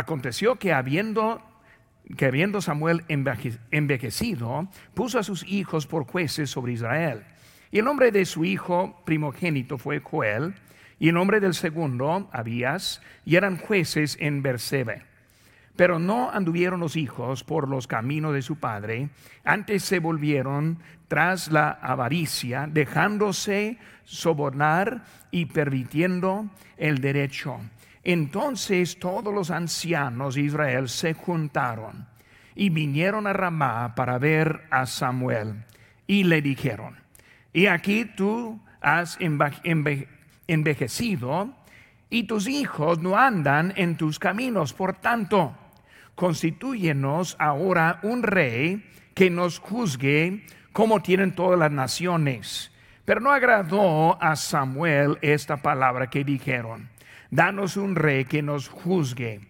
Aconteció que habiendo que habiendo Samuel envejecido, puso a sus hijos por jueces sobre Israel. Y el nombre de su hijo primogénito fue Joel, y el nombre del segundo, Abías, y eran jueces en Bersebe. Pero no anduvieron los hijos por los caminos de su padre, antes se volvieron tras la avaricia, dejándose sobornar y permitiendo el derecho. Entonces todos los ancianos de Israel se juntaron y vinieron a Ramá para ver a Samuel y le dijeron, y aquí tú has envejecido y tus hijos no andan en tus caminos, por tanto, constituyenos ahora un rey que nos juzgue como tienen todas las naciones. Pero no agradó a Samuel esta palabra que dijeron, danos un rey que nos juzgue.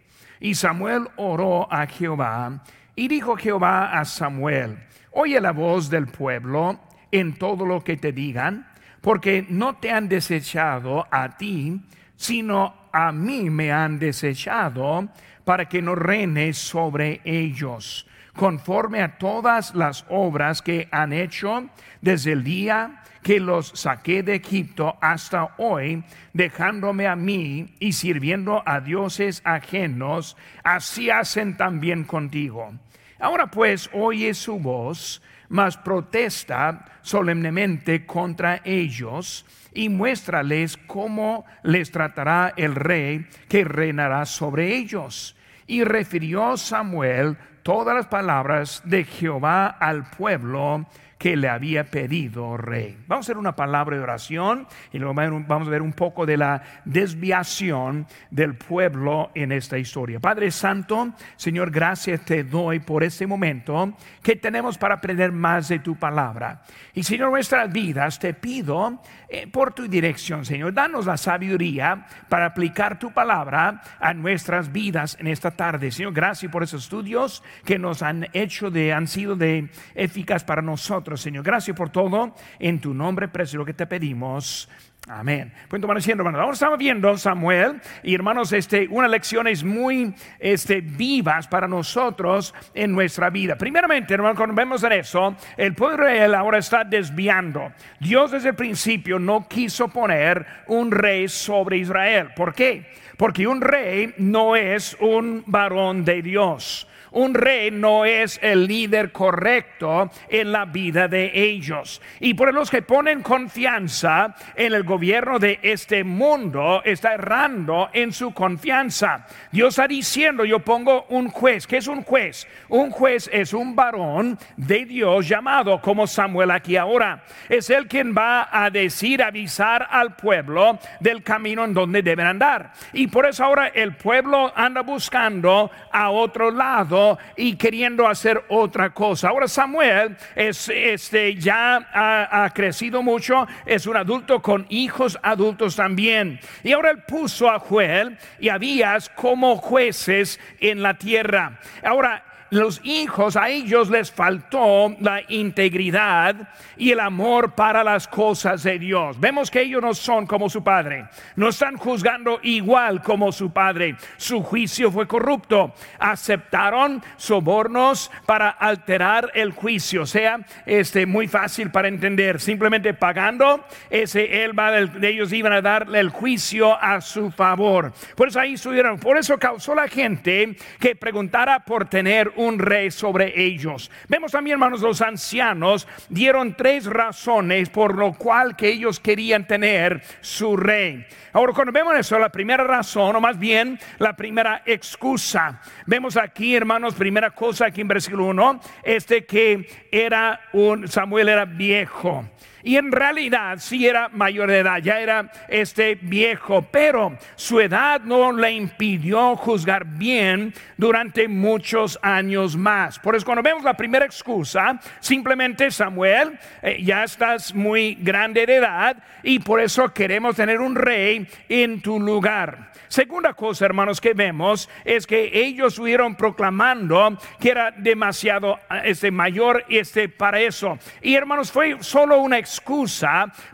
Y Samuel oró a Jehová y dijo Jehová a Samuel, oye la voz del pueblo en todo lo que te digan, porque no te han desechado a ti, sino a mí me han desechado para que no reine sobre ellos, conforme a todas las obras que han hecho desde el día que los saqué de Egipto hasta hoy, dejándome a mí y sirviendo a dioses ajenos, así hacen también contigo. Ahora pues oye su voz, mas protesta solemnemente contra ellos y muéstrales cómo les tratará el rey que reinará sobre ellos. Y refirió Samuel todas las palabras de Jehová al pueblo que le había pedido rey. Vamos a hacer una palabra de oración y luego vamos a ver un poco de la desviación del pueblo en esta historia. Padre Santo, Señor, gracias te doy por este momento que tenemos para aprender más de tu palabra. Y Señor, nuestras vidas te pido eh, por tu dirección, Señor. Danos la sabiduría para aplicar tu palabra a nuestras vidas en esta tarde. Señor, gracias por esos estudios que nos han hecho de, han sido de eficaz para nosotros. Señor. Gracias por todo. En tu nombre, precioso que te pedimos. Amén. Pueden tomar asiento, hermanos. Ahora estamos viendo Samuel y hermanos, este, unas lecciones muy este, vivas para nosotros en nuestra vida. Primeramente, hermanos, cuando vemos en eso, el pueblo de Israel ahora está desviando. Dios desde el principio no quiso poner un rey sobre Israel. ¿Por qué? Porque un rey no es un varón de Dios. Un rey no es el líder correcto en la vida de ellos. Y por los que ponen confianza en el gobierno de este mundo, está errando en su confianza. Dios está diciendo, yo pongo un juez. ¿Qué es un juez? Un juez es un varón de Dios llamado como Samuel aquí ahora. Es el quien va a decir, avisar al pueblo del camino en donde deben andar. Y por eso ahora el pueblo anda buscando a otro lado y queriendo hacer otra cosa. Ahora Samuel es, este, ya ha, ha crecido mucho, es un adulto con hijos adultos también. Y ahora él puso a Joel y a Abías como jueces en la tierra. Ahora, los hijos, a ellos les faltó la integridad y el amor para las cosas de Dios. Vemos que ellos no son como su padre, no están juzgando igual como su padre. Su juicio fue corrupto. Aceptaron sobornos para alterar el juicio, o sea, este muy fácil para entender, simplemente pagando, ese él va de ellos iban a darle el juicio a su favor. Por eso ahí estuvieron, por eso causó la gente que preguntara por tener un rey sobre ellos. Vemos también, hermanos, los ancianos dieron tres razones por lo cual que ellos querían tener su rey. Ahora, cuando vemos eso, la primera razón, o más bien la primera excusa, vemos aquí, hermanos, primera cosa aquí en versículo 1, este que era un, Samuel era viejo. Y en realidad sí era mayor de edad, ya era este viejo, pero su edad no le impidió juzgar bien durante muchos años más. Por eso cuando vemos la primera excusa, simplemente Samuel, eh, ya estás muy grande de edad y por eso queremos tener un rey en tu lugar. Segunda cosa, hermanos, que vemos es que ellos estuvieron proclamando que era demasiado este mayor este para eso. Y hermanos, fue solo una excusa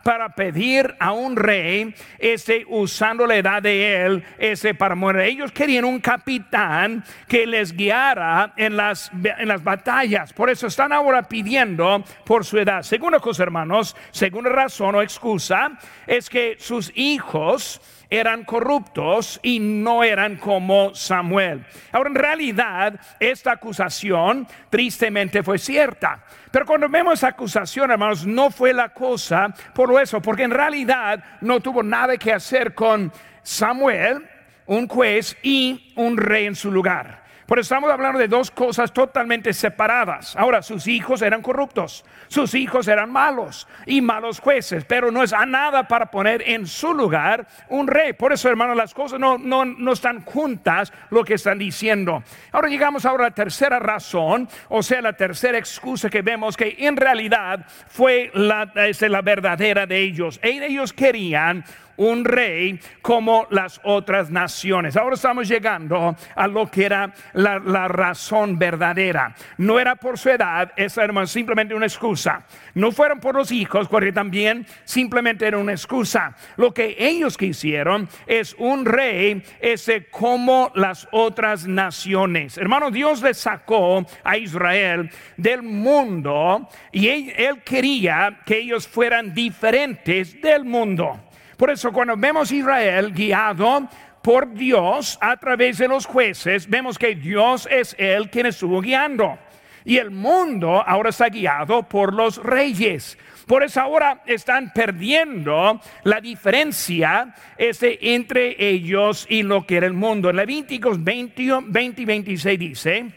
para pedir a un rey, este, usando la edad de él, ese para morir. Ellos querían un capitán que les guiara en las, en las batallas. Por eso están ahora pidiendo por su edad. Segunda cosa, hermanos, segunda razón o excusa es que sus hijos eran corruptos y no eran como Samuel. Ahora, en realidad, esta acusación tristemente fue cierta. Pero cuando vemos acusación, hermanos, no fue la cosa por eso, porque en realidad no tuvo nada que hacer con Samuel, un juez y un rey en su lugar. Pero estamos hablando de dos cosas totalmente separadas. Ahora, sus hijos eran corruptos, sus hijos eran malos y malos jueces, pero no es a nada para poner en su lugar un rey. Por eso, hermanos, las cosas no, no, no están juntas lo que están diciendo. Ahora llegamos ahora a la tercera razón, o sea, la tercera excusa que vemos que en realidad fue la, es la verdadera de ellos. Ellos querían un rey como las otras naciones. Ahora estamos llegando a lo que era la, razón verdadera. No era por su edad, esa simplemente una excusa. No fueron por los hijos, porque también simplemente era una excusa. Lo que ellos quisieron es un rey ese como las otras naciones. Hermano, Dios le sacó a Israel del mundo y él quería que ellos fueran diferentes del mundo. Por eso cuando vemos Israel guiado por Dios a través de los jueces, vemos que Dios es el quien estuvo guiando. Y el mundo ahora está guiado por los reyes. Por eso ahora están perdiendo la diferencia este, entre ellos y lo que era el mundo. En Levíticos 20, 20 y 26 dice,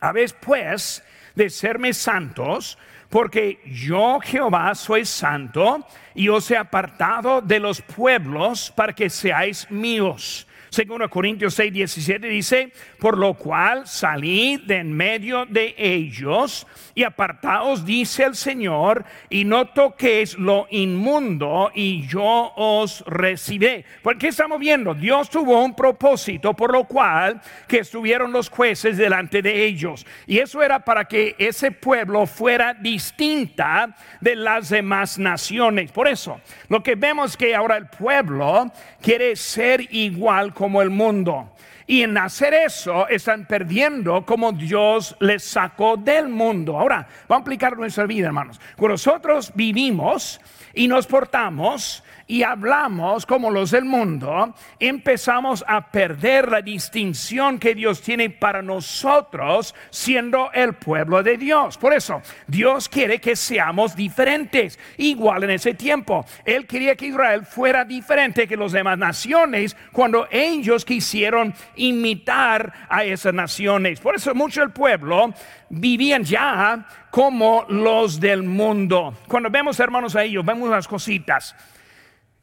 habéis pues de serme santos, porque yo Jehová soy santo y os he apartado de los pueblos para que seáis míos. Segundo Corintios 6, 17 dice, por lo cual salid de en medio de ellos y apartaos, dice el Señor, y no toquéis lo inmundo y yo os recibiré. Porque estamos viendo, Dios tuvo un propósito por lo cual que estuvieron los jueces delante de ellos. Y eso era para que ese pueblo fuera distinta de las demás naciones. Por eso, lo que vemos que ahora el pueblo quiere ser igual como el mundo. Y en hacer eso están perdiendo como Dios les sacó del mundo. Ahora, vamos a aplicar nuestra vida, hermanos. Cuando nosotros vivimos y nos portamos y hablamos como los del mundo, empezamos a perder la distinción que Dios tiene para nosotros siendo el pueblo de Dios. Por eso, Dios quiere que seamos diferentes, igual en ese tiempo. Él quería que Israel fuera diferente que las demás naciones cuando ellos quisieron imitar a esas naciones. Por eso mucho el pueblo vivían ya como los del mundo. Cuando vemos hermanos a ellos, vemos las cositas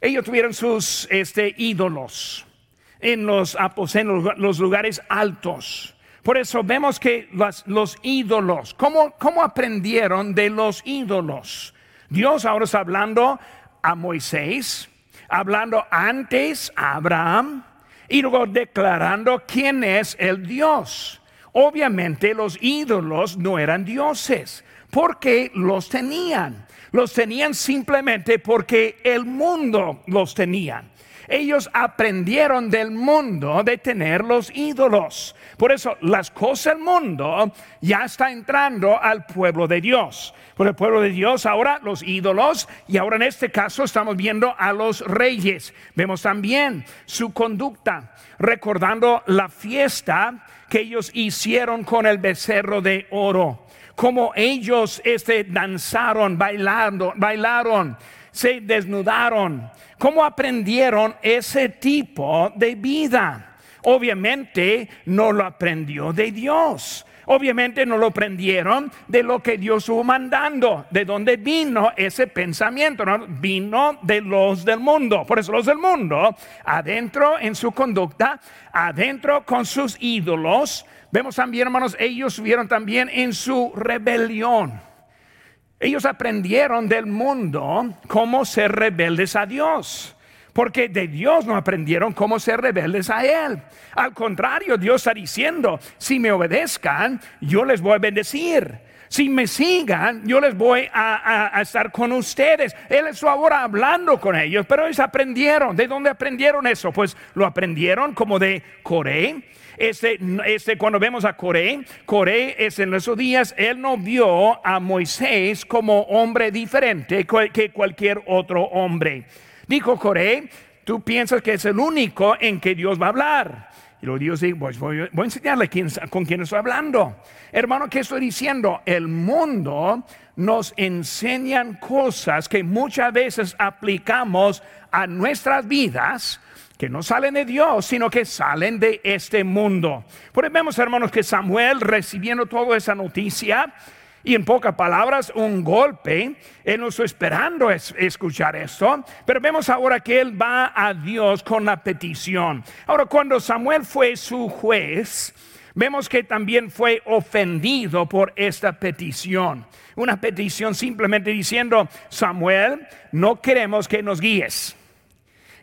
ellos tuvieron sus este, ídolos en los aposentos, los lugares altos. Por eso vemos que los, ídolos, ¿cómo, ¿cómo aprendieron de los ídolos? Dios ahora está hablando a Moisés, hablando antes a Abraham y luego declarando quién es el Dios. Obviamente los ídolos no eran dioses, porque los tenían los tenían simplemente porque el mundo los tenía. Ellos aprendieron del mundo de tener los ídolos. Por eso las cosas del mundo ya está entrando al pueblo de Dios. Por el pueblo de Dios ahora los ídolos y ahora en este caso estamos viendo a los reyes. Vemos también su conducta, recordando la fiesta que ellos hicieron con el becerro de oro como ellos este, danzaron, bailando, bailaron, se desnudaron, cómo aprendieron ese tipo de vida. Obviamente no lo aprendió de Dios. Obviamente no lo aprendieron de lo que Dios estuvo mandando. ¿De dónde vino ese pensamiento? Vino de los del mundo. Por eso los del mundo, adentro en su conducta, adentro con sus ídolos, Vemos también, hermanos, ellos vieron también en su rebelión. Ellos aprendieron del mundo cómo ser rebeldes a Dios. Porque de Dios no aprendieron cómo ser rebeldes a Él. Al contrario, Dios está diciendo, si me obedezcan, yo les voy a bendecir. Si me sigan, yo les voy a, estar con ustedes. Él está ahora hablando con ellos, pero ellos aprendieron. ¿De dónde aprendieron eso? Pues lo aprendieron como de Coré. Este, este, cuando vemos a Coré, Coré es en esos días, él no vio a Moisés como hombre diferente que cualquier otro hombre. Dijo Coré, tú piensas que es el único en que Dios va a hablar. Y luego Dios dice, pues voy, a enseñarle con quién estoy hablando. Hermano, ¿qué estoy diciendo? El mundo nos enseñan cosas que muchas veces aplicamos a nuestras vidas que no salen de Dios, sino que salen de este mundo. Por eso vemos, hermanos, que Samuel recibiendo toda esa noticia, y en pocas palabras, un golpe. Él no está esperando escuchar esto, pero vemos ahora que él va a Dios con la petición. Ahora, cuando Samuel fue su juez, vemos que también fue ofendido por esta petición. Una petición simplemente diciendo, Samuel, no queremos que nos guíes.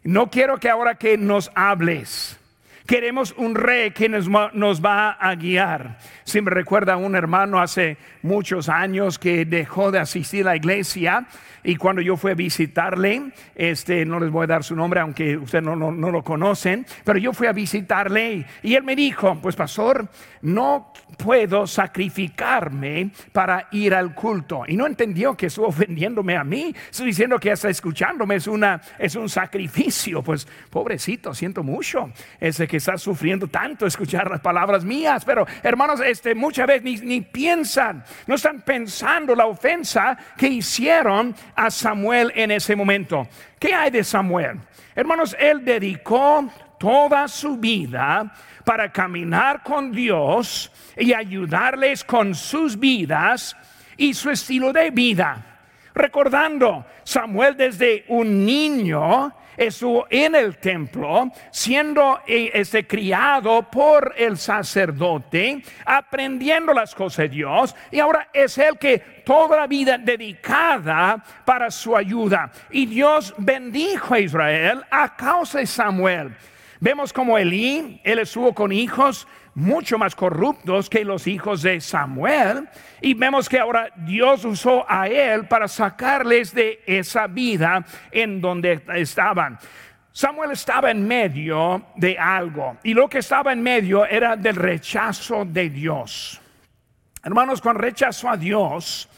No quiero que ahora que nos hables. Queremos un rey que nos, va a guiar. Si me recuerda un hermano hace muchos años que dejó de asistir a la iglesia y cuando yo fui a visitarle, este, no les voy a dar su nombre aunque ustedes no, no, lo conocen, pero yo fui a visitarle y él me dijo, pues pastor, no puedo sacrificarme para ir al culto. Y no entendió que estuvo ofendiéndome a mí, estoy diciendo que hasta escuchándome es, una, es un sacrificio. Pues pobrecito, siento mucho ese que está sufriendo tanto escuchar las palabras mías, pero hermanos, este, muchas veces ni, ni piensan, no están pensando la ofensa que hicieron a Samuel en ese momento. ¿Qué hay de Samuel? Hermanos, él dedicó toda su vida para caminar con Dios y ayudarles con sus vidas y su estilo de vida. Recordando, Samuel desde un niño estuvo en el templo, siendo eh, este, criado por el sacerdote, aprendiendo las cosas de Dios, y ahora es el que toda la vida dedicada para su ayuda. Y Dios bendijo a Israel a causa de Samuel. Vemos como Elí, él estuvo con hijos mucho más corruptos que los hijos de Samuel. Y vemos que ahora Dios usó a él para sacarles de esa vida en donde estaban. Samuel estaba en medio de algo y lo que estaba en medio era del rechazo de Dios. Hermanos, con rechazo a Dios,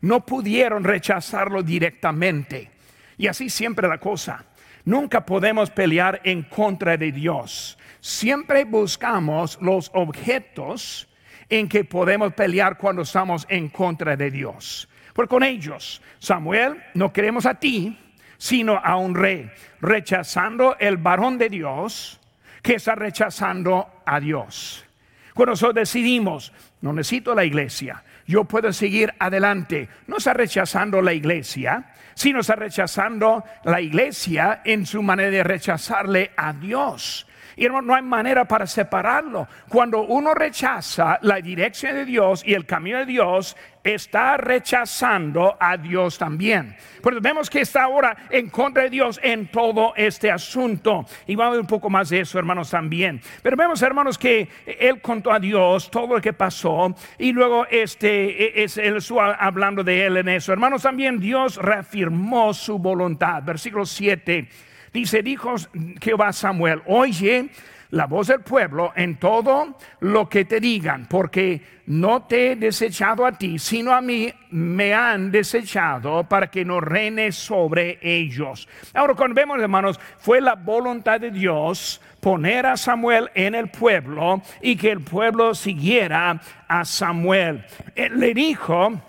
no pudieron rechazarlo directamente. Y así siempre la cosa. Nunca podemos pelear en contra de Dios. Siempre buscamos los objetos en que podemos pelear cuando estamos en contra de Dios. Porque con ellos, Samuel, no queremos a ti, sino a un rey, rechazando el varón de Dios que está rechazando a Dios. Cuando nosotros decidimos, no necesito la iglesia, yo puedo seguir adelante, no está rechazando la iglesia, sino está rechazando la iglesia en su manera de rechazarle a Dios. Y no, hay manera para separarlo. Cuando uno rechaza la dirección de Dios y el camino de Dios, está rechazando a Dios también. Pues vemos que está ahora en contra de Dios en todo este asunto. Y vamos a ver un poco más de eso, hermanos, también. Pero vemos, hermanos, que él contó a Dios todo lo que pasó. Y luego este, es, él hablando de él en eso. Hermanos, también Dios reafirmó su voluntad. Versículo 7 Dice, dijo Jehová Samuel, oye la voz del pueblo en todo lo que te digan, porque no te he desechado a ti, sino a mí me han desechado para que no reine sobre ellos. Ahora, cuando vemos, hermanos, fue la voluntad de Dios poner a Samuel en el pueblo y que el pueblo siguiera a Samuel. Él le dijo,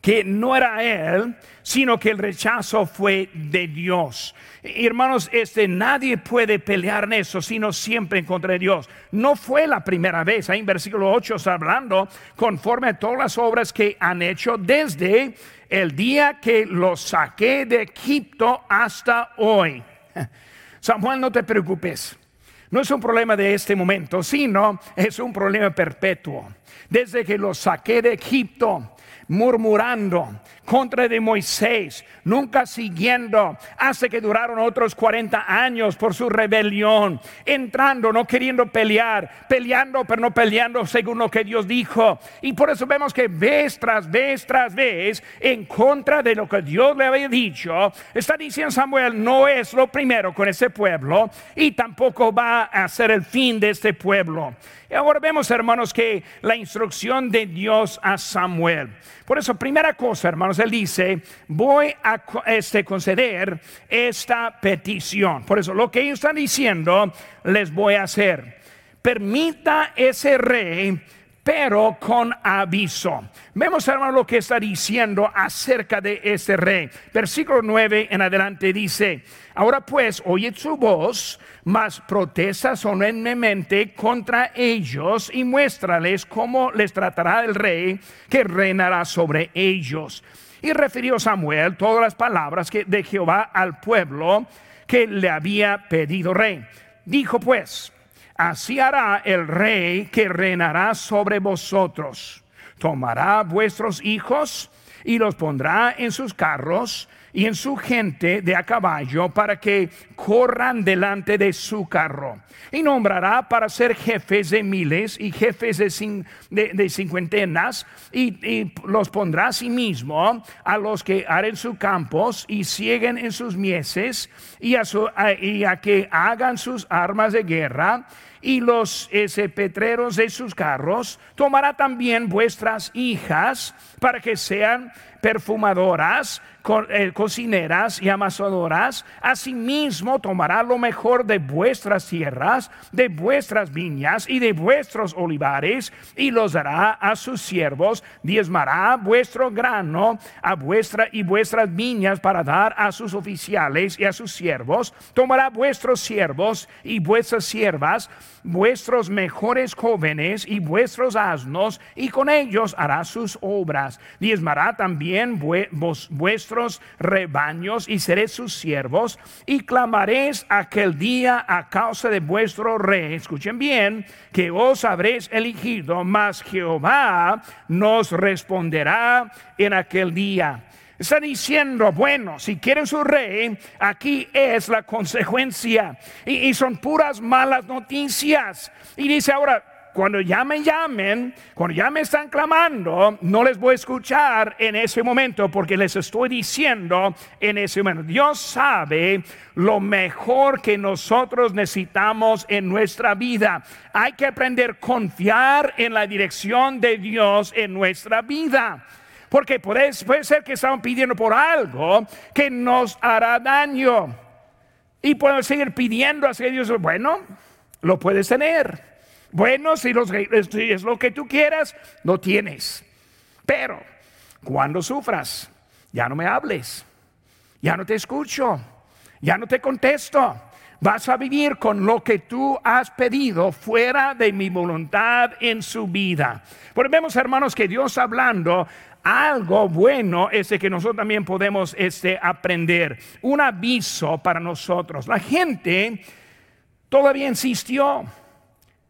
que no era él, sino que el rechazo fue de Dios. Hermanos, este nadie puede pelear en eso, sino siempre en contra de Dios. No fue la primera vez, ahí en versículo 8 está hablando conforme a todas las obras que han hecho desde el día que los saqué de Egipto hasta hoy. Samuel, no te preocupes. No es un problema de este momento, sino es un problema perpetuo. Desde que los saqué de Egipto, murmurando contra de Moisés, nunca siguiendo, hasta que duraron otros 40 años por su rebelión, entrando, no queriendo pelear, peleando, pero no peleando según lo que Dios dijo. Y por eso vemos que vez tras vez tras vez, en contra de lo que Dios le había dicho, está diciendo Samuel, no es lo primero con ese pueblo y tampoco va a ser el fin de este pueblo. Y ahora vemos, hermanos, que la instrucción de Dios a Samuel. Por eso, primera cosa, hermanos, él dice, voy a este, conceder esta petición. Por eso, lo que ellos están diciendo, les voy a hacer. Permita ese rey pero con aviso. Vemos, hermano, lo que está diciendo acerca de ese rey. Versículo 9 en adelante dice, ahora pues, oye su voz, mas protesta solemnemente contra ellos y muéstrales cómo les tratará el rey que reinará sobre ellos. Y refirió Samuel todas las palabras que de Jehová al pueblo que le había pedido rey. Dijo pues, Así hará el rey que reinará sobre vosotros. Tomará vuestros hijos y los pondrá en sus carros y en su gente de a caballo para que corran delante de su carro. Y nombrará para ser jefes de miles y jefes de, cincuentenas y, los pondrá a sí mismo a los que haren sus campos y siguen en sus mieses y y a que hagan sus armas de guerra y los ese, petreros de sus carros, tomará también vuestras hijas para que sean perfumadoras, eh, cocineras y amasadoras. Asimismo tomará lo mejor de vuestras tierras, de vuestras viñas y de vuestros olivares y los dará a sus siervos. Diezmará vuestro grano a vuestra y vuestras viñas para dar a sus oficiales y a sus siervos. Tomará vuestros siervos y vuestras siervas vuestros mejores jóvenes y vuestros asnos, y con ellos hará sus obras. Diezmará también vuestros rebaños, y seré sus siervos, y clamaréis aquel día a causa de vuestro rey. Escuchen bien, que os habréis elegido, mas Jehová nos responderá en aquel día. Está diciendo, bueno, si quieren su rey, aquí es la consecuencia. Y, son puras malas noticias. Y dice ahora, cuando llamen, llamen, cuando ya me están clamando, no les voy a escuchar en ese momento porque les estoy diciendo en ese momento. Dios sabe lo mejor que nosotros necesitamos en nuestra vida. Hay que aprender a confiar en la dirección de Dios en nuestra vida. Porque puede, ser que estamos pidiendo por algo que nos hará daño. Y puedo seguir pidiendo a Dios, bueno, lo puedes tener. Bueno, si, si es lo que tú quieras, lo tienes. Pero cuando sufras, ya no me hables, ya no te escucho, ya no te contesto. Vas a vivir con lo que tú has pedido fuera de mi voluntad en su vida. Pues vemos, hermanos, que Dios hablando algo bueno ese que nosotros también podemos este, aprender. Un aviso para nosotros. La gente todavía insistió.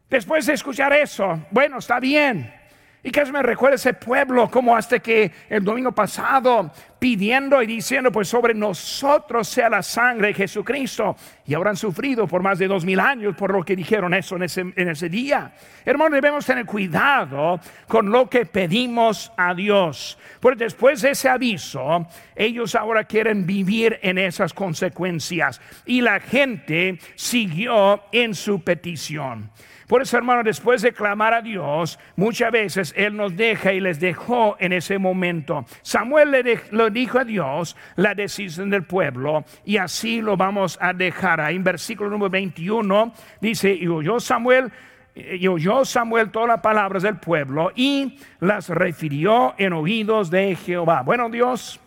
Después de escuchar eso, bueno, está bien. Y que me recuerda ese pueblo como hasta que el domingo pasado pidiendo y diciendo pues sobre nosotros sea la sangre de Jesucristo y han sufrido por más de dos mil años por lo que dijeron eso en ese, en ese día. Hermanos, debemos tener cuidado con lo que pedimos a Dios. Porque después de ese aviso, ellos ahora quieren vivir en esas consecuencias y la gente siguió en su petición. Por eso, hermano, después de clamar a Dios, muchas veces Él nos deja y les dejó en ese momento. Samuel le lo dijo a Dios la decisión del pueblo y así lo vamos a dejar. Ahí en versículo número 21 dice, y oyó Samuel y oyó Samuel todas las palabras del pueblo y las refirió en oídos de Jehová. Bueno, Dios,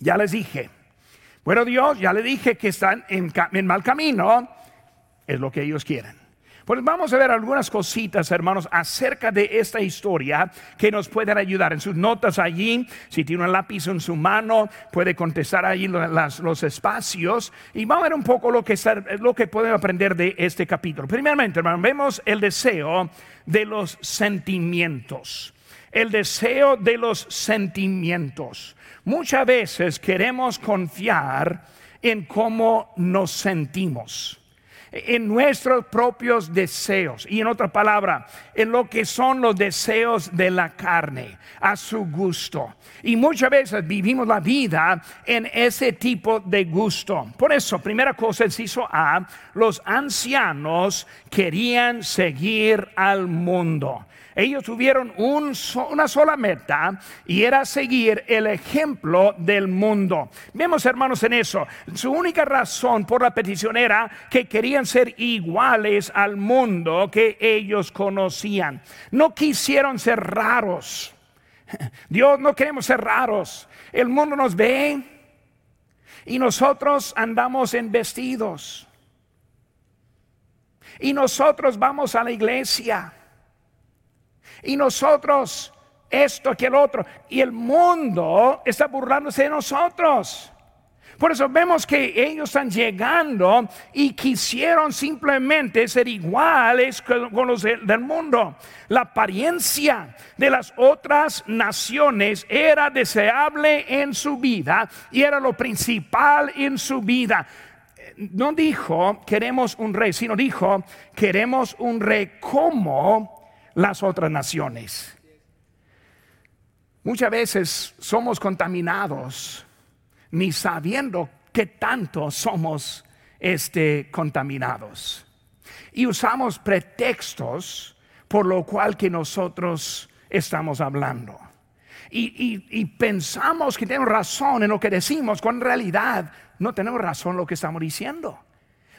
ya les dije. Bueno, Dios, ya le dije que están en, en mal camino. Es lo que ellos quieren. Pues vamos a ver algunas cositas, hermanos, acerca de esta historia que nos pueden ayudar. En sus notas allí, si tiene un lápiz en su mano, puede contestar allí los, espacios. Y vamos a ver un poco lo que, lo que podemos aprender de este capítulo. Primeramente, hermanos, vemos el deseo de los sentimientos. el deseo de los sentimientos. Muchas veces queremos confiar en cómo nos sentimos en nuestros propios deseos y en otra palabra, en lo que son los deseos de la carne, a su gusto. Y muchas veces vivimos la vida en ese tipo de gusto. Por eso, primera cosa, hizo A, los ancianos querían seguir al mundo. Ellos tuvieron una sola meta y era seguir el ejemplo del mundo. Vemos hermanos en eso. Su única razón por la petición era que querían ser iguales al mundo que ellos conocían. No quisieron ser raros. Dios no queremos ser raros. El mundo nos ve y nosotros andamos en vestidos. Y nosotros vamos a la iglesia y nosotros esto que el otro. Y el mundo está burlándose de nosotros. Por eso vemos que ellos están llegando y quisieron simplemente ser iguales con los del mundo. La apariencia de las otras naciones era deseable en su vida y era lo principal en su vida. No dijo queremos un rey, sino dijo queremos un rey como las otras naciones. Muchas veces somos contaminados ni sabiendo que tanto somos este, contaminados. Y usamos pretextos por lo cual que nosotros estamos hablando. Y, y, pensamos que tenemos razón en lo que decimos, cuando en realidad no tenemos razón en lo que estamos diciendo.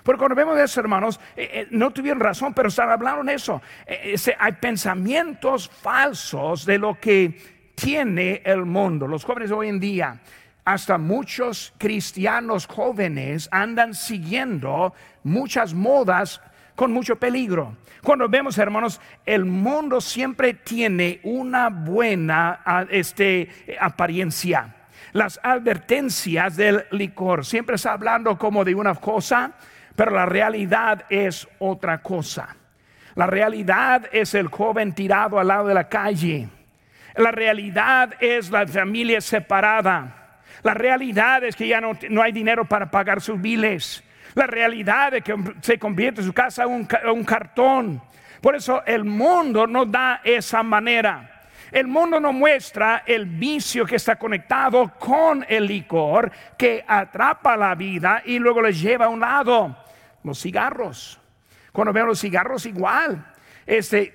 Porque cuando vemos eso, hermanos, eh, eh, no tuvieron razón, pero están hablando de eso. Eh, hay pensamientos falsos de lo que tiene el mundo. Los jóvenes hoy en día, hasta muchos cristianos jóvenes andan siguiendo muchas modas con mucho peligro. Cuando vemos, hermanos, el mundo siempre tiene una buena este, apariencia. Las advertencias del licor siempre está hablando como de una cosa, pero la realidad es otra cosa. La realidad es el joven tirado al lado de la calle. La realidad es la familia separada. La realidad es que ya no, hay dinero para pagar sus biles. La realidad es que se convierte su casa en un cartón. Por eso el mundo no da esa manera. El mundo no muestra el vicio que está conectado con el licor que atrapa la vida y luego le lleva a un lado los cigarros. Cuando veo los cigarros igual, este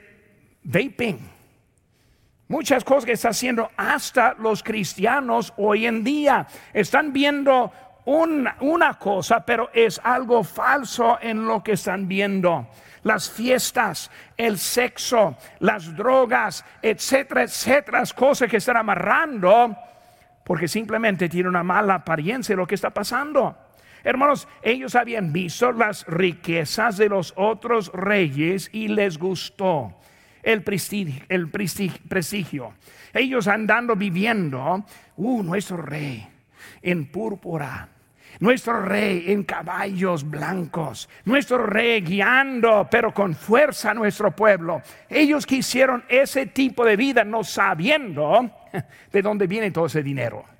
vaping. Muchas cosas que está haciendo hasta los cristianos hoy en día. Están viendo una cosa, pero es algo falso en lo que están viendo. Las fiestas, el sexo, las drogas, etcétera, etcétera, cosas que están amarrando porque simplemente tiene una mala apariencia lo que está pasando. Hermanos, ellos habían visto las riquezas de los otros reyes y les gustó el prestigio. El prestigio. Ellos andando viviendo, uh, nuestro rey en púrpura, nuestro rey en caballos blancos, nuestro rey guiando, pero con fuerza nuestro pueblo. Ellos quisieron ese tipo de vida, no sabiendo de dónde viene todo ese dinero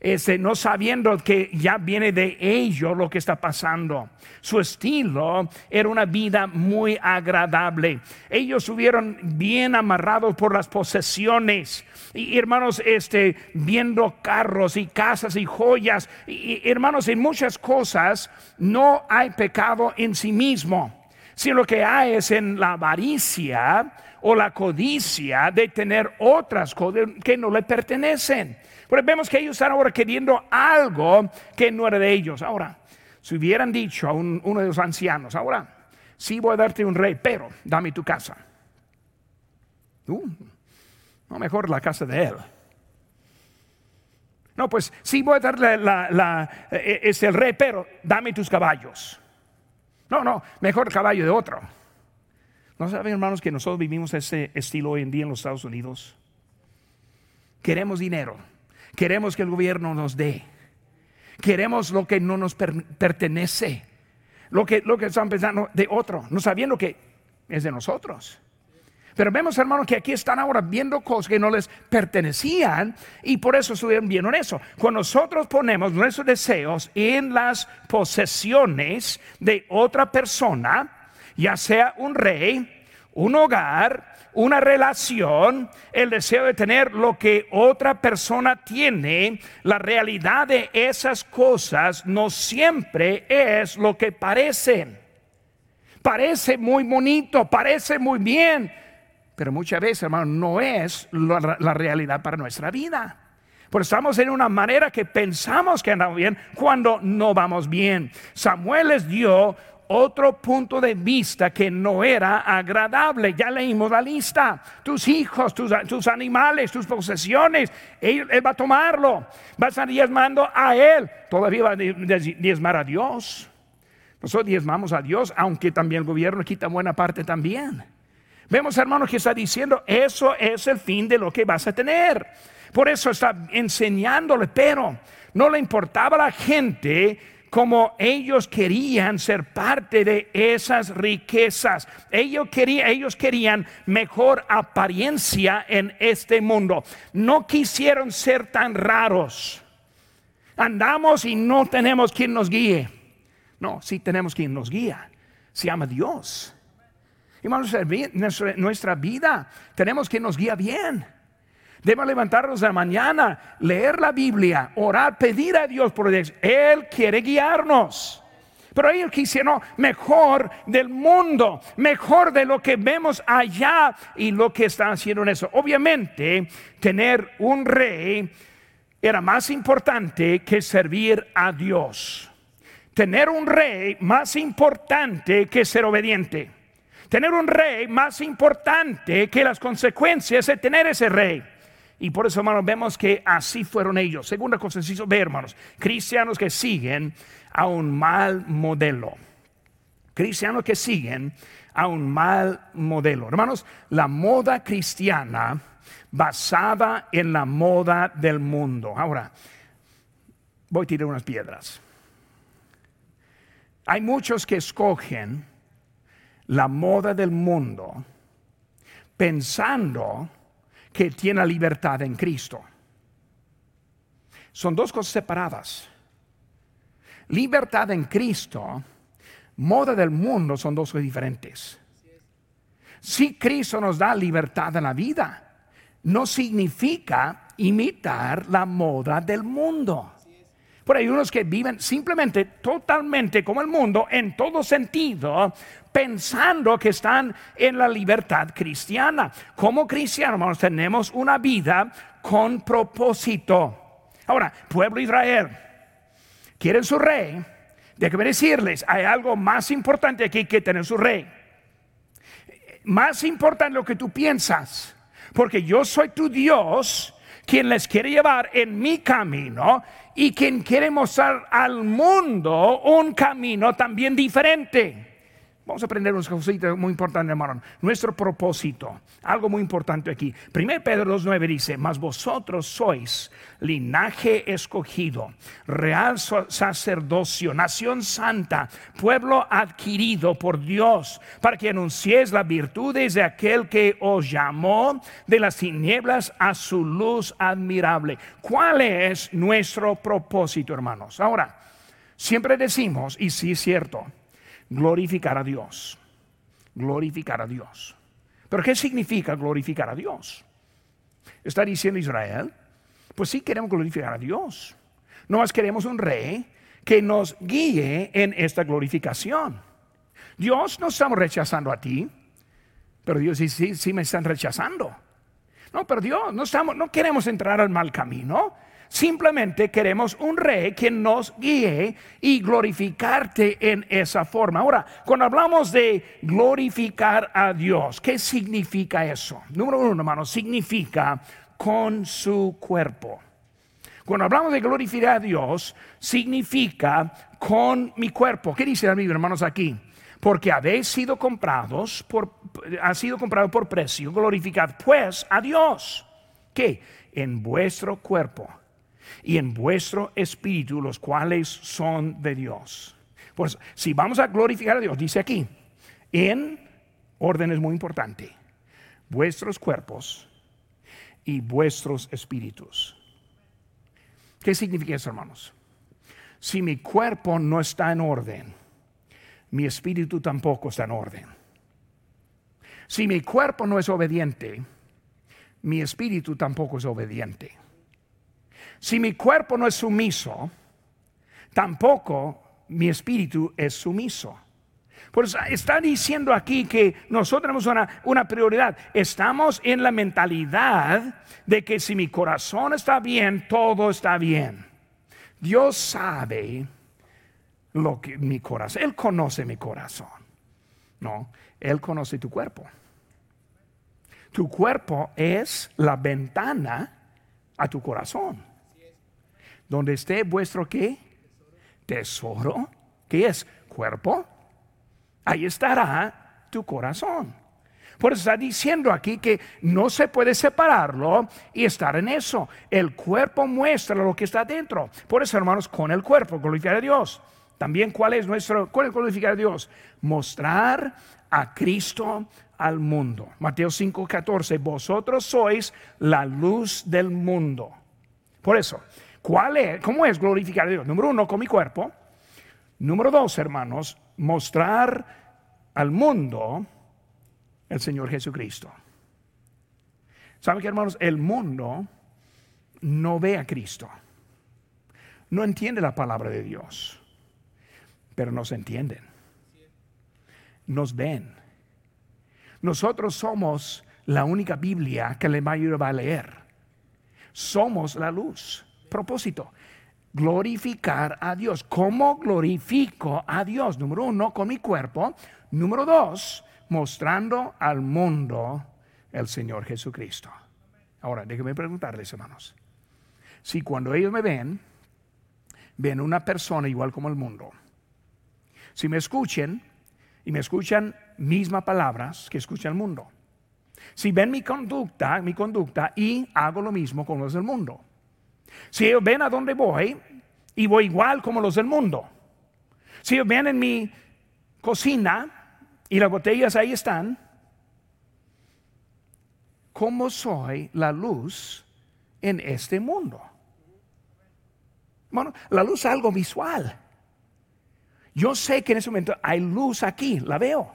este, no sabiendo que ya viene de ello lo que está pasando. Su estilo era una vida muy agradable. Ellos estuvieron bien amarrados por las posesiones. Y hermanos, este, viendo carros y casas y joyas. Y, hermanos, en muchas cosas no hay pecado en sí mismo. Si lo que hay es en la avaricia o la codicia de tener otras cosas que no le pertenecen. Pero vemos que ellos están ahora queriendo algo que no era de ellos. Ahora, si hubieran dicho a uno de los ancianos, ahora, sí voy a darte un rey, pero dame tu casa. Uh, no, mejor la casa de él. No, pues sí voy a darle la, eh, es el rey, pero dame tus caballos. No, no, mejor caballo de otro. ¿No saben, hermanos, que nosotros vivimos ese estilo hoy en día en los Estados Unidos? Queremos dinero, Queremos que el gobierno nos dé. Queremos lo que no nos pertenece. Lo que, lo que están pensando de otro, no sabiendo que es de nosotros. Pero vemos, hermanos, que aquí están ahora viendo cosas que no les pertenecían y por eso estuvieron viendo eso. Cuando nosotros ponemos nuestros deseos en las posesiones de otra persona, ya sea un rey, un hogar, una relación, el deseo de tener lo que otra persona tiene, la realidad de esas cosas no siempre es lo que parecen. Parece muy bonito, parece muy bien, pero muchas veces, hermano, no es la, realidad para nuestra vida. Porque estamos en una manera que pensamos que andamos bien cuando no vamos bien. Samuel les dio otro punto de vista que no era agradable. Ya leímos la lista. Tus hijos, tus, tus animales, tus posesiones, él, va a tomarlo. Vas a diezmando a él. Todavía va a diezmar a Dios. Nosotros diezmamos a Dios, aunque también el gobierno quita buena parte también. Vemos, hermanos, que está diciendo, eso es el fin de lo que vas a tener. Por eso está enseñándole, pero no le importaba a la gente como ellos querían ser parte de esas riquezas. Ellos, querían, ellos querían mejor apariencia en este mundo. No quisieron ser tan raros. Andamos y no tenemos quien nos guíe. No, sí tenemos quien nos guía. Se llama Dios. Hermanos, nuestra, nuestra vida tenemos que nos guía bien. Debemos levantarnos de la mañana, leer la Biblia, orar, pedir a Dios por Dios. Él quiere guiarnos. Pero ellos quisieron mejor del mundo, mejor de lo que vemos allá y lo que están haciendo en eso. Obviamente, tener un rey era más importante que servir a Dios. Tener un rey más importante que ser obediente tener un rey más importante que las consecuencias de tener ese rey. Y por eso, hermanos, vemos que así fueron ellos. Segunda cosa, necesito ver, hermanos, cristianos que siguen a un mal modelo. Cristianos que siguen a un mal modelo. Hermanos, la moda cristiana basada en la moda del mundo. Ahora, voy a tirar unas piedras. Hay muchos que escogen la moda del mundo pensando que tiene libertad en Cristo. Son dos cosas separadas. Libertad en Cristo, moda del mundo son dos cosas diferentes. Si Cristo nos da libertad en la vida, no significa imitar la moda del mundo. Por hay unos que viven simplemente totalmente como el mundo en todo sentido, pensando que están en la libertad cristiana. Como cristianos tenemos una vida con propósito. Ahora, pueblo de Israel, quieren su rey. Déjeme decirles, hay algo más importante aquí que tener su rey. Más importante lo que tú piensas. Porque yo soy tu Dios quien les quiere llevar en mi camino y quien quiere mostrar al mundo un camino también diferente. Vamos a aprender unas cositas muy importantes, hermano. Nuestro propósito, algo muy importante aquí. 1 Pedro 2.9 dice, mas vosotros sois linaje escogido, real sacerdocio, nación santa, pueblo adquirido por Dios, para que anunciéis las virtudes de aquel que os llamó de las tinieblas a su luz admirable. ¿Cuál es nuestro propósito, hermanos? Ahora, siempre decimos, y sí es cierto, glorificar a Dios. Glorificar a Dios. Pero ¿qué significa glorificar a Dios? Está diciendo Israel, pues sí queremos glorificar a Dios. No más queremos un rey que nos guíe en esta glorificación. Dios no estamos rechazando a ti, pero Dios sí, sí, sí me están rechazando. No, pero Dios, no, estamos, no queremos entrar al mal camino. Simplemente queremos un rey que nos guíe y glorificarte en esa forma. Ahora, cuando hablamos de glorificar a Dios, ¿qué significa eso? Número uno, hermano, significa con su cuerpo. Cuando hablamos de glorificar a Dios, significa con mi cuerpo. ¿Qué dice la Biblia, hermanos, aquí? Porque habéis sido comprados por, ha sido comprado por precio, glorificad pues a Dios. ¿Qué? En vuestro cuerpo y en vuestro espíritu, los cuales son de Dios. Pues si vamos a glorificar a Dios, dice aquí, en orden es muy importante, vuestros cuerpos y vuestros espíritus. ¿Qué significa eso, hermanos? Si mi cuerpo no está en orden, mi espíritu tampoco está en orden. Si mi cuerpo no es obediente, mi espíritu tampoco es obediente. Si mi cuerpo no es sumiso, tampoco mi espíritu es sumiso. Pues está diciendo aquí que nosotros tenemos una, una, prioridad. Estamos en la mentalidad de que si mi corazón está bien, todo está bien. Dios sabe lo que mi corazón, Él conoce mi corazón. No, Él conoce tu cuerpo. Tu cuerpo es la ventana a tu corazón. Donde esté vuestro qué? Tesoro. ¿Qué es? Cuerpo. Ahí estará tu corazón. Por eso está diciendo aquí que no se puede separarlo y estar en eso. El cuerpo muestra lo que está dentro. Por eso, hermanos, con el cuerpo, glorificar a Dios. También, ¿cuál es nuestro, cuál es glorificar a Dios? Mostrar a Cristo al mundo. Mateo 5:14, vosotros sois la luz del mundo. Por eso, ¿cuál es, ¿cómo es glorificar a Dios? Número uno, con mi cuerpo. Número dos, hermanos, mostrar al mundo el Señor Jesucristo. ¿Saben qué, hermanos? El mundo no ve a Cristo. No entiende la palabra de Dios pero nos entienden. Nos ven. Nosotros somos la única Biblia que la mayoría va a leer. Somos la luz. Propósito, glorificar a Dios. ¿Cómo glorifico a Dios? Número uno, con mi cuerpo. Número dos, mostrando al mundo el Señor Jesucristo. Ahora, déjenme preguntarles, hermanos. Si cuando ellos me ven, ven una persona igual como el mundo, si me escuchen y me escuchan mismas palabras que escucha el mundo. Si ven mi conducta, mi conducta y hago lo mismo con los del mundo. Si ellos ven a dónde voy y voy igual como los del mundo. Si ellos ven en mi cocina y las botellas ahí están, ¿cómo soy la luz en este mundo? Bueno, la luz es algo visual. Yo sé que en ese momento hay luz aquí, la veo.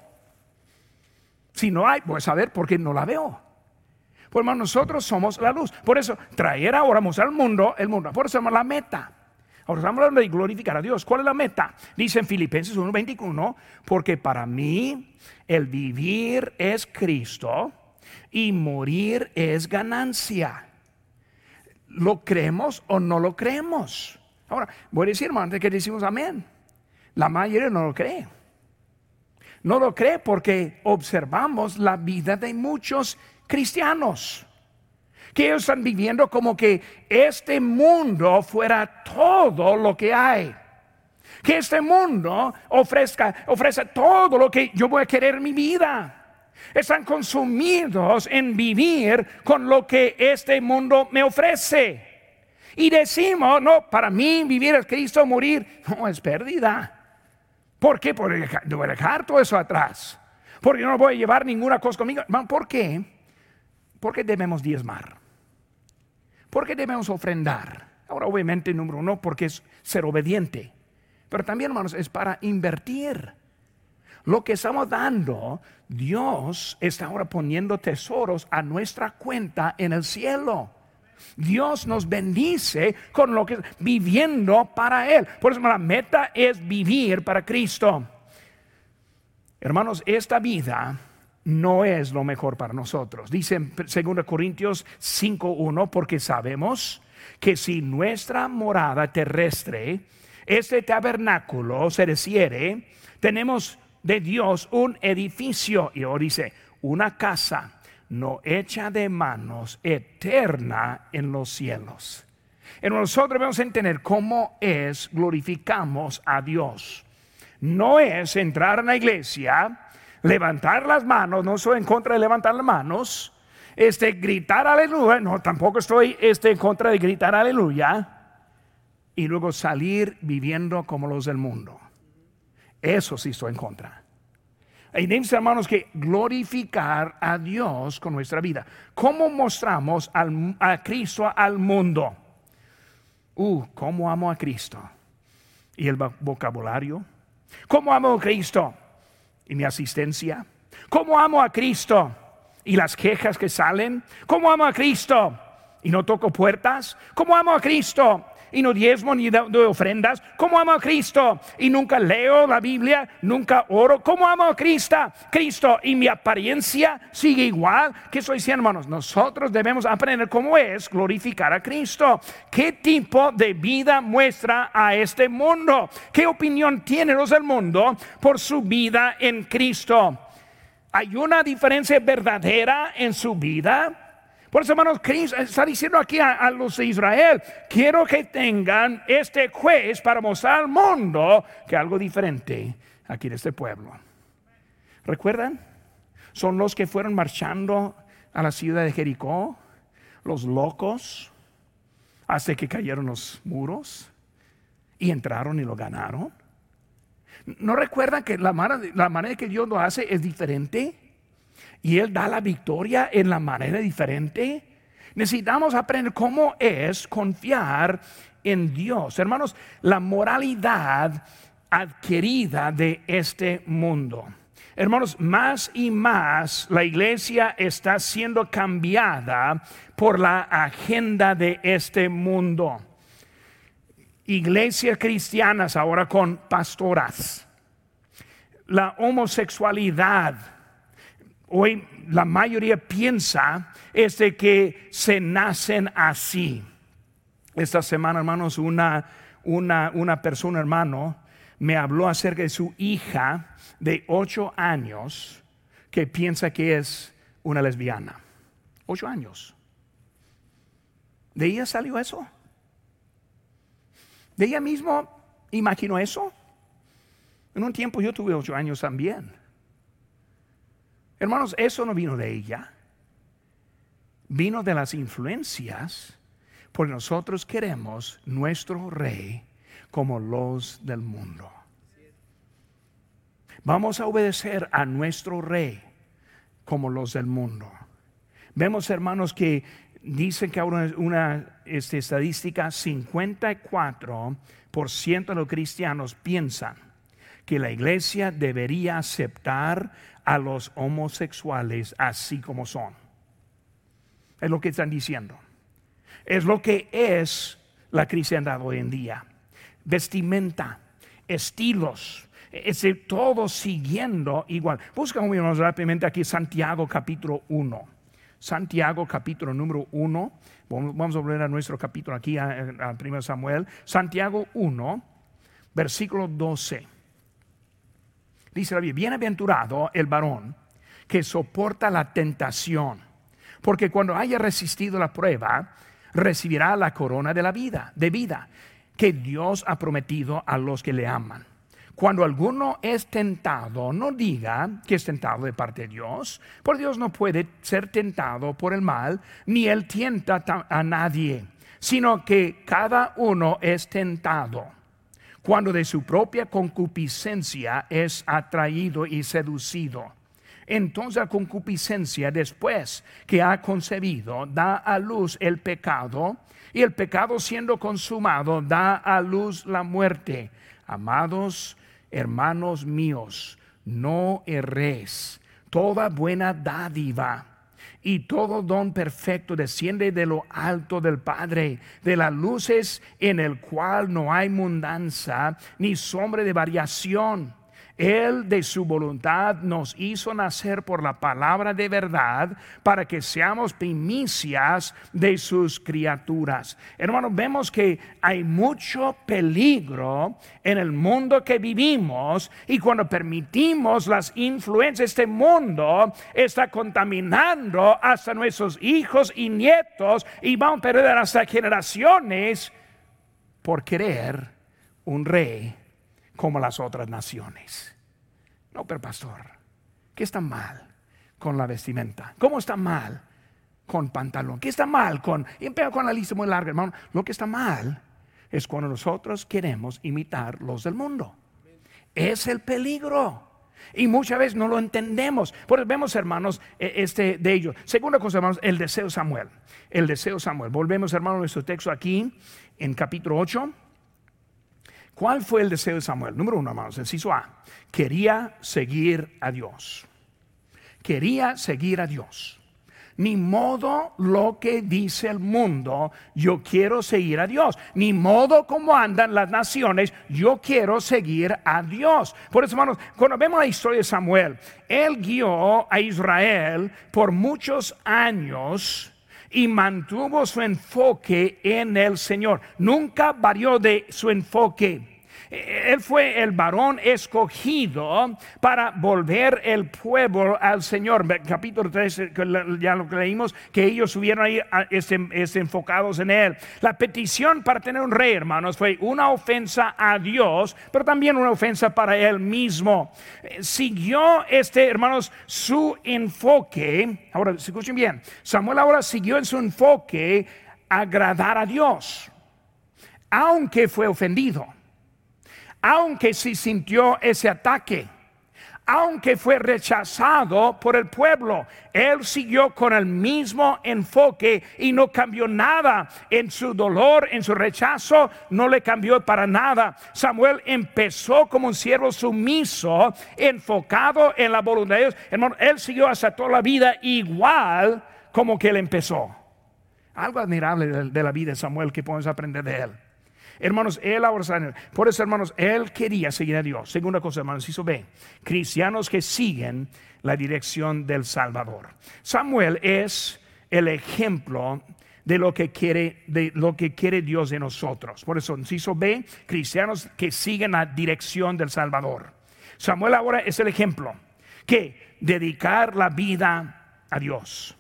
Si no hay, pues a por qué no la veo. Pues hermano, nosotros somos la luz. Por eso, traer ahora, mostrar al mundo, el mundo. Por eso somos la meta. Ahora estamos hablando de glorificar a Dios. ¿Cuál es la meta? Dice en Filipenses 1:21, porque para mí el vivir es Cristo y morir es ganancia. ¿Lo creemos o no lo creemos? Ahora, voy a decir, hermano, antes que decimos amén. La mayoría no lo cree. No lo cree porque observamos la vida de muchos cristianos que ellos están viviendo como que este mundo fuera todo lo que hay. Que este mundo ofrezca, ofrece todo lo que yo voy a querer en mi vida. Están consumidos en vivir con lo que este mundo me ofrece. Y decimos, no, para mí vivir es Cristo, morir, no es pérdida. ¿Por qué? Por dejar todo eso atrás. Porque no voy a llevar ninguna cosa conmigo. ¿Por qué? Porque debemos diezmar. Porque debemos ofrendar. Ahora, obviamente, número uno, porque es ser obediente. Pero también, hermanos, es para invertir. Lo que estamos dando, Dios está ahora poniendo tesoros a nuestra cuenta en el cielo. Dios nos bendice con lo que viviendo para Él. Por eso la meta es vivir para Cristo. Hermanos, esta vida no es lo mejor para nosotros. Dice en 2 Corintios 5.1, porque sabemos que si nuestra morada terrestre, este tabernáculo se desciere, tenemos de Dios un edificio, y ahora dice, una casa no hecha de manos, eterna en los cielos. En nosotros debemos entender cómo es glorificamos a Dios. No es entrar en la iglesia, levantar las manos, no soy en contra de levantar las manos, este, gritar aleluya, no, tampoco estoy este, en contra de gritar aleluya, y luego salir viviendo como los del mundo. Eso sí estoy en contra. Y tenemos, hermanos, que glorificar a Dios con nuestra vida. ¿Cómo mostramos a Cristo al mundo? Uh, ¿cómo amo a Cristo? ¿Y el vocabulario? ¿Cómo amo a Cristo? ¿Y mi asistencia? ¿Cómo amo a Cristo? ¿Y las quejas que salen? ¿Cómo amo a Cristo? ¿Y no toco puertas? ¿Cómo amo a Cristo? Y no diezmo ni de, ofrendas? ¿Cómo amo a Cristo? Y nunca leo la Biblia, nunca oro. ¿Cómo amo a Cristo? Cristo y mi apariencia sigue igual. ¿Qué estoy diciendo, hermanos? Nosotros debemos aprender cómo es glorificar a Cristo. ¿Qué tipo de vida muestra a este mundo? ¿Qué opinión tienen los del mundo por su vida en Cristo? ¿Hay una diferencia verdadera en su vida? Por eso, hermanos, Cristo está diciendo aquí a, los de Israel, quiero que tengan este juez para mostrar al mundo que algo diferente aquí en este pueblo. ¿Recuerdan? Son los que fueron marchando a la ciudad de Jericó, los locos, hasta que cayeron los muros y entraron y lo ganaron. ¿No recuerdan que la manera, la manera que Dios lo hace es diferente? Y Él da la victoria en la manera diferente. Necesitamos aprender cómo es confiar en Dios. Hermanos, la moralidad adquirida de este mundo. Hermanos, más y más la iglesia está siendo cambiada por la agenda de este mundo. Iglesias cristianas ahora con pastoras. La homosexualidad hoy la mayoría piensa es de que se nacen así. Esta semana, hermanos, una, una, una persona, hermano, me habló acerca de su hija de ocho años que piensa que es una lesbiana. Ocho años. ¿De ella salió eso? ¿De ella mismo imaginó eso? En un tiempo yo tuve ocho años también. Hermanos, eso no vino de ella. Vino de las influencias, porque nosotros queremos nuestro rey como los del mundo. Vamos a obedecer a nuestro rey como los del mundo. Vemos, hermanos, que dicen que ahora una este, estadística, 54% de los cristianos piensan que la iglesia debería aceptar a los homosexuales así como son. Es lo que están diciendo. Es lo que es la cristiandad hoy en día. Vestimenta, estilos, es todo siguiendo igual. Busca un rápidamente aquí Santiago capítulo 1. Santiago capítulo número 1. Vamos a volver a nuestro capítulo aquí, a, a 1 Samuel. Santiago 1, versículo 12 dice la Biblia, bienaventurado el varón que soporta la tentación, porque cuando haya resistido la prueba, recibirá la corona de la vida, de vida, que Dios ha prometido a los que le aman. Cuando alguno es tentado, no diga que es tentado de parte de Dios, porque Dios no puede ser tentado por el mal, ni él tienta a nadie, sino que cada uno es tentado cuando de su propia concupiscencia es atraído y seducido. Entonces la concupiscencia después que ha concebido da a luz el pecado y el pecado siendo consumado da a luz la muerte. Amados hermanos míos, no erréis. Toda buena dádiva y todo don perfecto desciende de lo alto del Padre, de las luces en el cual no hay mundanza ni sombra de variación él de su voluntad nos hizo nacer por la palabra de verdad para que seamos primicias de sus criaturas. Hermanos, vemos que hay mucho peligro en el mundo que vivimos y cuando permitimos las influencias este mundo, está contaminando hasta nuestros hijos y nietos y vamos a perder hasta generaciones por querer un rey como las otras naciones. No, pero pastor, ¿qué está mal con la vestimenta? ¿Cómo está mal con pantalón? ¿Qué está mal con... Y con la lista muy larga, hermano. Lo que está mal es cuando nosotros queremos imitar los del mundo. Es el peligro. Y muchas veces no lo entendemos. Por eso vemos, hermanos, e, este de ellos. Segunda cosa, hermanos, el deseo Samuel. El deseo Samuel. Volvemos, hermanos, nuestro texto aquí en capítulo 8. ¿Cuál fue el deseo de Samuel? Número uno, hermanos, inciso A. Quería seguir a Dios. Quería seguir a Dios ni modo lo que dice el mundo, yo quiero seguir a Dios, ni modo como andan las naciones, yo quiero seguir a Dios. Por eso, hermanos, cuando vemos la historia de Samuel, él guió a Israel por muchos años y mantuvo su enfoque en el Señor. Nunca varió de su enfoque. Él fue el varón escogido para volver el pueblo al Señor. Capítulo 3, ya lo leímos, que ellos subieron ahí enfocados en Él. La petición para tener un rey, hermanos, fue una ofensa a Dios, pero también una ofensa para Él mismo. Siguió este, hermanos, su enfoque. Ahora, escuchen bien. Samuel ahora siguió en su enfoque agradar a Dios, aunque fue ofendido aunque sí sintió ese ataque, aunque fue rechazado por el pueblo, él siguió con el mismo enfoque y no cambió nada en su dolor, en su rechazo, no le cambió para nada. Samuel empezó como un siervo sumiso, enfocado en la voluntad de Dios. Hermano, él siguió hasta toda la vida igual como que él empezó. Algo admirable de la vida de Samuel que podemos aprender de él. Hermanos, él ahora Por eso, hermanos, él quería seguir a Dios. Segunda cosa, hermanos, hizo B. Cristianos que siguen la dirección del Salvador. Samuel es el ejemplo de lo que quiere, de lo que quiere Dios de nosotros. Por eso, hizo B, cristianos que siguen la dirección del Salvador. Samuel ahora es el ejemplo que dedicar la vida a Dios.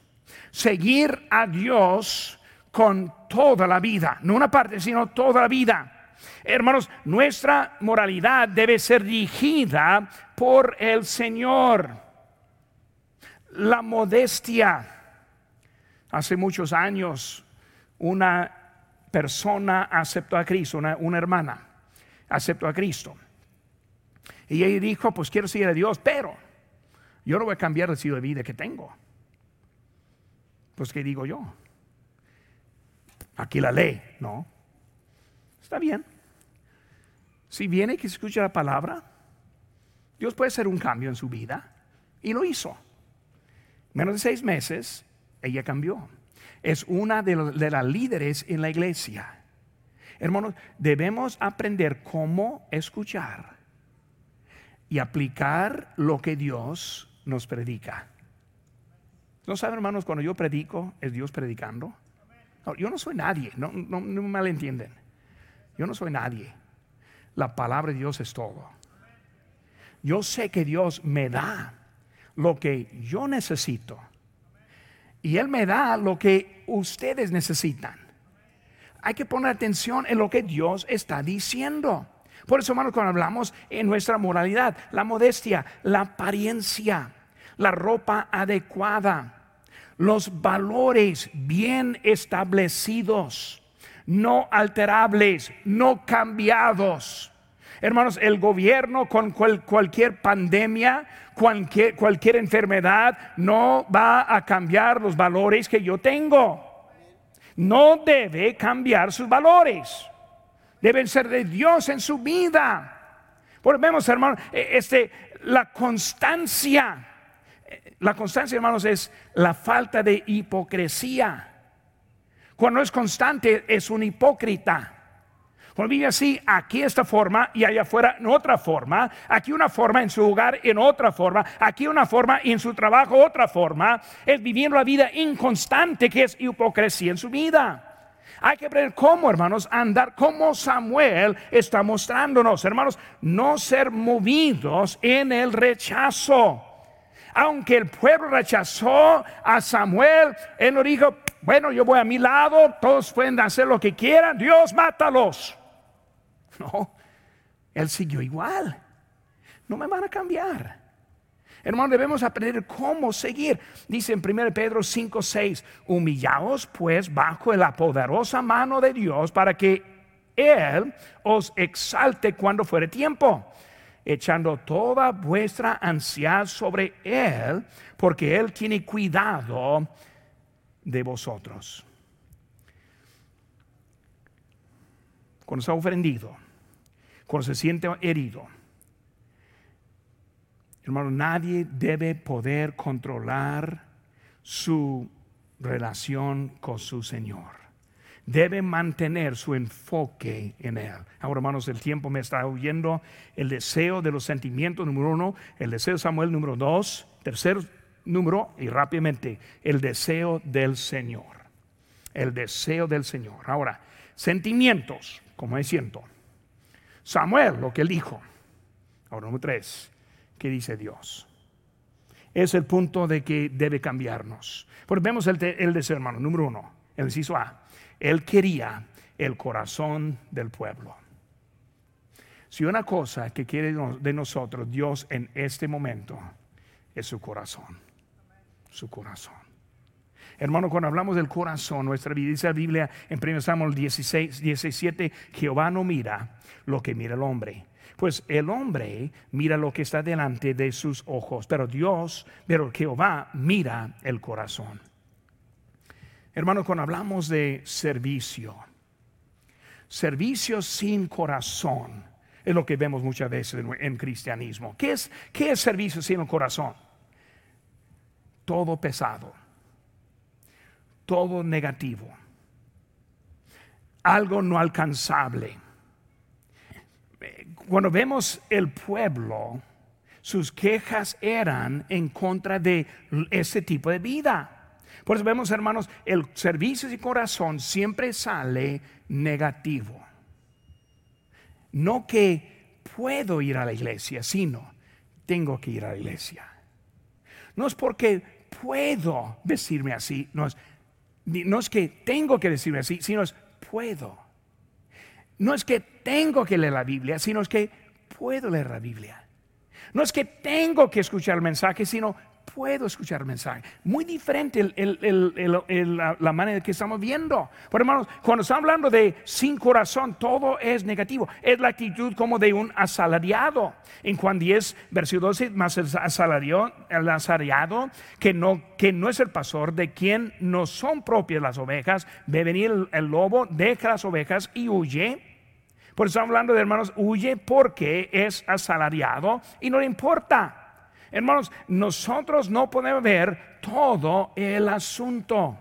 Seguir a Dios con toda la vida, no una parte, sino toda la vida. Hermanos, nuestra moralidad debe ser dirigida por el Señor. La modestia. Hace muchos años una persona aceptó a Cristo, una, hermana aceptó a Cristo. Y ella dijo, pues quiero seguir a Dios, pero yo no voy a cambiar el estilo de vida que tengo. Pues, ¿qué digo yo? Aquí la ley, no. Está bien. Si viene que escucha la palabra, Dios puede hacer un cambio en su vida. Y lo hizo. Menos de seis meses, ella cambió. Es una de, de las líderes en la iglesia. Hermanos, debemos aprender cómo escuchar y aplicar lo que Dios nos predica. ¿No saben, hermanos, cuando yo predico, es Dios predicando? Yo no soy nadie, no, no, no me malentienden. Yo no soy nadie. La palabra de Dios es todo. Yo sé que Dios me da lo que yo necesito. Y Él me da lo que ustedes necesitan. Hay que poner atención en lo que Dios está diciendo. Por eso, hermanos, cuando hablamos en nuestra moralidad, la modestia, la apariencia, la ropa adecuada, los valores bien establecidos, no alterables, no cambiados. Hermanos, el gobierno con cualquier pandemia, cualquier, cualquier enfermedad, no va a cambiar los valores que yo tengo. No debe cambiar sus valores. Deben ser de Dios en su vida. Por vemos, hermanos, e, este, la constancia la constancia, hermanos, es la falta de hipocresía. Cuando es constante, es un hipócrita. Cuando vive así, aquí esta forma y allá afuera en otra forma, aquí una forma en su hogar en otra forma, aquí una forma en su trabajo otra forma, es viviendo la vida inconstante que es hipocresía en su vida. Hay que aprender cómo, hermanos, andar como Samuel está mostrándonos, hermanos, no ser movidos en el rechazo aunque el pueblo rechazó a Samuel, él no dijo, bueno, yo voy a mi lado, todos pueden hacer lo que quieran, Dios mátalos. No, él siguió igual. No me van a cambiar. Hermano, debemos aprender cómo seguir. Dice en 1 Pedro 5, 6, humillaos pues bajo la poderosa mano de Dios para que Él os exalte cuando fuere tiempo echando toda vuestra ansiedad sobre Él, porque Él tiene cuidado de vosotros. Cuando está ofendido, cuando se siente herido, hermano, nadie debe poder controlar su relación con su Señor debe mantener su enfoque en Él. Ahora, hermanos, el tiempo me está huyendo. El deseo de los sentimientos, número uno. El deseo de Samuel, número dos. Tercer número, y rápidamente, el deseo del Señor. El deseo del Señor. Ahora, sentimientos, como es siento. Samuel, lo que él dijo. Ahora, número tres, ¿qué dice Dios? Es el punto de que debe cambiarnos. Porque vemos el, el deseo, hermano. Número uno, el inciso A él quería el corazón del pueblo. Si una cosa que quiere de nosotros Dios en este momento es su corazón, su corazón. Hermano, cuando hablamos del corazón, nuestra vida dice la Biblia en 1 Samuel 16, 17, Jehová no mira lo que mira el hombre. Pues el hombre mira lo que está delante de sus ojos, pero Dios, pero Jehová mira el corazón. Hermano, cuando hablamos de servicio, servicio sin corazón es lo que vemos muchas veces en, cristianismo. ¿Qué es, ¿Qué es servicio sin el corazón? Todo pesado, todo negativo, algo no alcanzable. Cuando vemos el pueblo, sus quejas eran en contra de ese tipo de vida. Por eso vemos, hermanos, el servicio y corazón siempre sale negativo. No que puedo ir a la iglesia, sino tengo que ir a la iglesia. No es porque puedo decirme así, no es, no es que tengo que decirme así, sino es puedo. No es que tengo que leer la Biblia, sino es que puedo leer la Biblia. No es que tengo que escuchar el mensaje, sino puedo escuchar el mensaje. Muy diferente la, manera que estamos viendo. Pero hermanos, cuando estamos hablando de sin corazón, todo es negativo. Es la actitud como de un asalariado. En Juan 10, versículo 12, más el asalariado, el asalariado que, no, que no es el pastor, de quien no son propias las ovejas, ve venir el, el lobo, deja las ovejas y huye. Por eso estamos hablando de hermanos, huye porque es asalariado y no le importa. Hermanos, nosotros no podemos ver todo el asunto.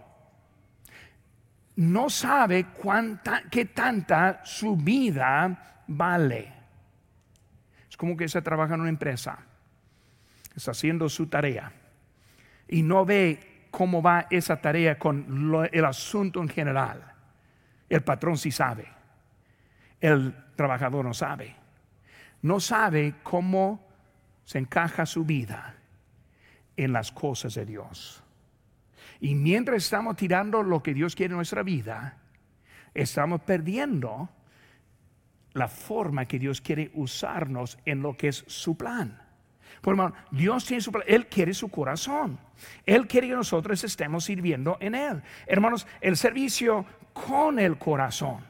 No sabe cuánta, qué tanta su vida vale. Es como que se trabaja en una empresa, está haciendo su tarea y no ve cómo va esa tarea con el asunto en general. El patrón sí sabe, el trabajador no sabe. No sabe cómo se encaja su vida en las cosas de Dios. Y mientras estamos tirando lo que Dios quiere en nuestra vida, estamos perdiendo la forma que Dios quiere usarnos en lo que es su plan. Por hermano, Dios tiene su plan, Él quiere su corazón. Él quiere que nosotros estemos sirviendo en Él. Hermanos, el servicio con el corazón.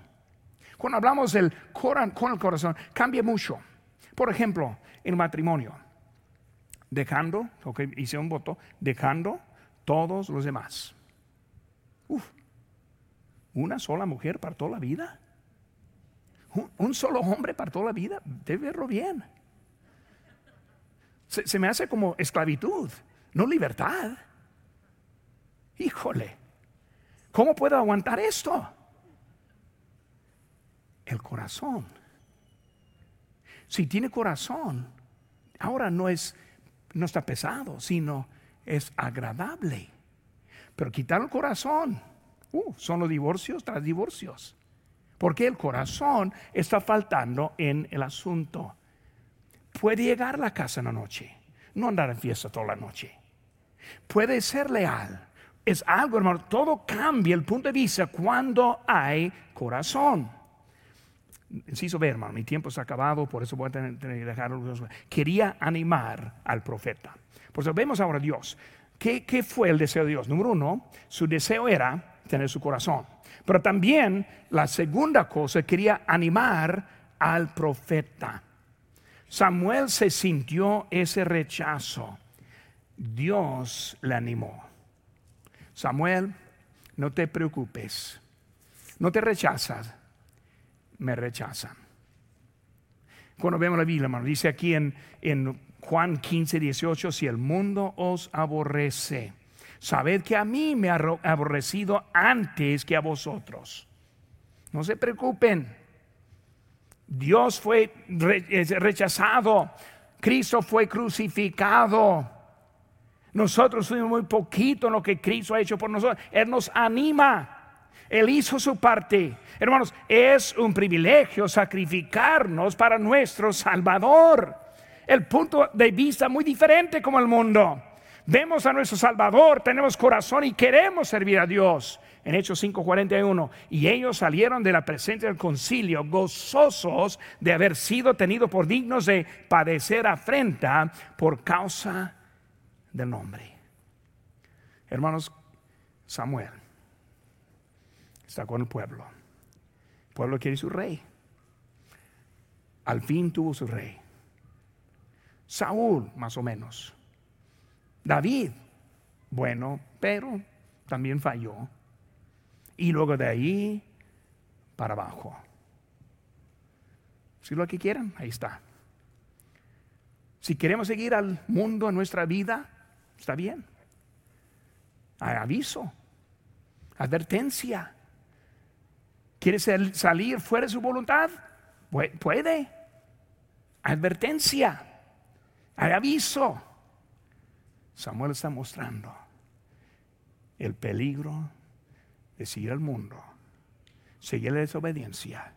Cuando hablamos del con el corazón, cambia mucho. Por ejemplo, en matrimonio dejando, hice un voto, dejando todos los demás. Uf, una sola mujer para toda la vida. Un, solo hombre para toda la vida. Debe verlo bien. Se, se me hace como esclavitud, no libertad. Híjole, ¿cómo puedo aguantar esto? El corazón. Si tiene corazón, ahora no es no está pesado, sino es agradable. Pero quitar el corazón, uh, son los divorcios tras divorcios. Porque el corazón está faltando en el asunto. Puede llegar a la casa en la noche, no andar en fiesta toda la noche. Puede ser leal. Es algo, hermano, todo cambia el punto de vista cuando hay corazón. Inciso ver, hermano, mi tiempo ha acabado, por eso voy a tener, que dejarlo. Quería animar al profeta. Por eso vemos ahora a Dios. ¿Qué, ¿Qué fue el deseo de Dios? Número uno, su deseo era tener su corazón. Pero también la segunda cosa, quería animar al profeta. Samuel se sintió ese rechazo. Dios le animó. Samuel, no te preocupes. No te rechazas, me rechazan. Cuando vemos la Biblia, hermano, dice aquí en, en Juan 15, 18, si el mundo os aborrece, sabed que a mí me ha aborrecido antes que a vosotros. No se preocupen. Dios fue rechazado. Cristo fue crucificado. Nosotros fuimos muy poquito en lo que Cristo ha hecho por nosotros. Él nos anima. Él hizo su parte. Hermanos, es un privilegio sacrificarnos para nuestro Salvador. El punto de vista muy diferente como el mundo. Vemos a nuestro Salvador, tenemos corazón y queremos servir a Dios. En Hechos 5:41, y ellos salieron de la presencia del concilio gozosos de haber sido tenidos por dignos de padecer afrenta por causa del nombre. Hermanos, Samuel está con el pueblo. El pueblo quiere su rey. Al fin tuvo su rey. Saúl, más o menos. David, bueno, pero también falló. Y luego de ahí para abajo. Si lo que quieran, ahí está. Si queremos seguir al mundo en nuestra vida, Está bien. Aviso, advertencia. ¿Quiere salir fuera de su voluntad? Puede. Advertencia. Aviso. Samuel está mostrando el peligro de seguir al mundo, seguir la desobediencia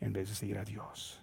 en vez de seguir a Dios.